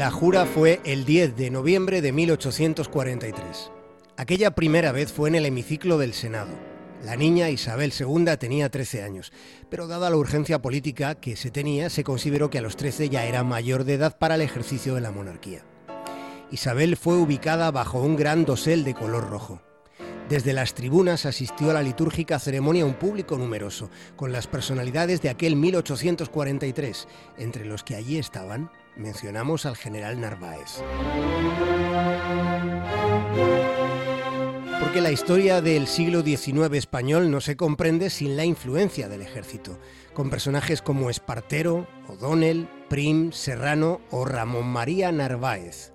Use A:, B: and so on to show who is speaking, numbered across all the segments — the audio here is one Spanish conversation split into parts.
A: La jura fue el 10 de noviembre de 1843. Aquella primera vez fue en el hemiciclo del Senado. La niña Isabel II tenía 13 años, pero dada la urgencia política que se tenía, se consideró que a los 13 ya era mayor de edad para el ejercicio de la monarquía. Isabel fue ubicada bajo un gran dosel de color rojo. Desde las tribunas asistió a la litúrgica ceremonia un público numeroso, con las personalidades de aquel 1843, entre los que allí estaban, mencionamos al general Narváez. Porque la historia del siglo XIX español no se comprende sin la influencia del ejército, con personajes como Espartero, O'Donnell, Prim, Serrano o Ramón María Narváez.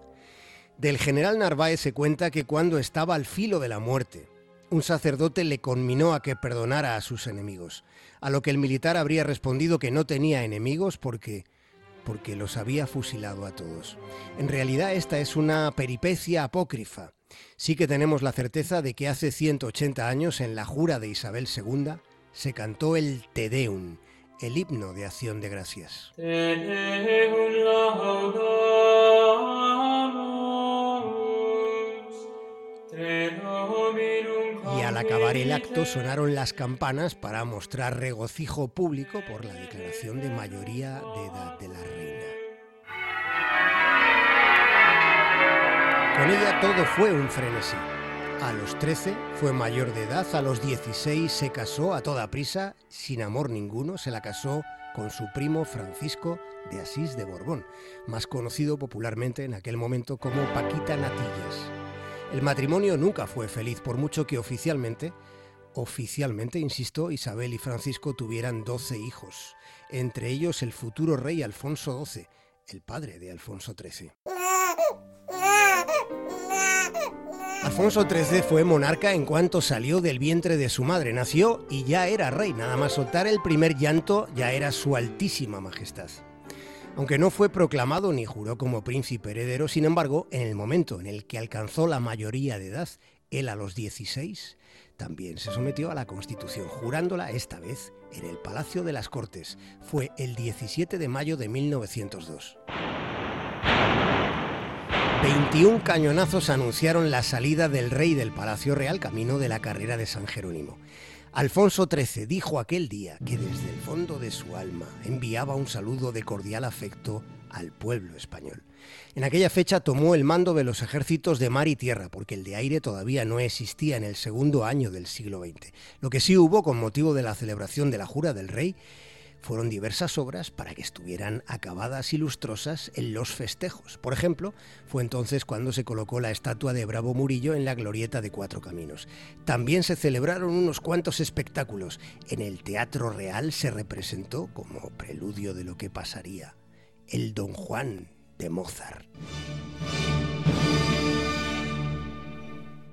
A: Del general Narváez se cuenta que cuando estaba al filo de la muerte, un sacerdote le conminó a que perdonara a sus enemigos, a lo que el militar habría respondido que no tenía enemigos porque porque los había fusilado a todos. En realidad esta es una peripecia apócrifa. Sí que tenemos la certeza de que hace 180 años, en la jura de Isabel II, se cantó el Te Deum, el himno de acción de gracias. Y al acabar el acto sonaron las campanas para mostrar regocijo público por la declaración de mayoría de edad de la reina. Con ella todo fue un frenesí. A los 13 fue mayor de edad, a los 16 se casó a toda prisa, sin amor ninguno, se la casó con su primo Francisco de Asís de Borbón, más conocido popularmente en aquel momento como Paquita Natillas. El matrimonio nunca fue feliz, por mucho que oficialmente, oficialmente, insisto, Isabel y Francisco tuvieran 12 hijos, entre ellos el futuro rey Alfonso XII, el padre de Alfonso XIII. Alfonso XIII fue monarca en cuanto salió del vientre de su madre. Nació y ya era rey. Nada más soltar el primer llanto ya era su altísima majestad. Aunque no fue proclamado ni juró como príncipe heredero, sin embargo, en el momento en el que alcanzó la mayoría de edad, él a los 16, también se sometió a la Constitución, jurándola esta vez en el Palacio de las Cortes. Fue el 17 de mayo de 1902. 21 cañonazos anunciaron la salida del rey del Palacio Real camino de la carrera de San Jerónimo. Alfonso XIII dijo aquel día que desde el fondo de su alma enviaba un saludo de cordial afecto al pueblo español. En aquella fecha tomó el mando de los ejércitos de mar y tierra, porque el de aire todavía no existía en el segundo año del siglo XX. Lo que sí hubo con motivo de la celebración de la jura del rey fueron diversas obras para que estuvieran acabadas y lustrosas en los festejos. Por ejemplo, fue entonces cuando se colocó la estatua de Bravo Murillo en la glorieta de Cuatro Caminos. También se celebraron unos cuantos espectáculos. En el Teatro Real se representó, como preludio de lo que pasaría, el Don Juan de Mozart.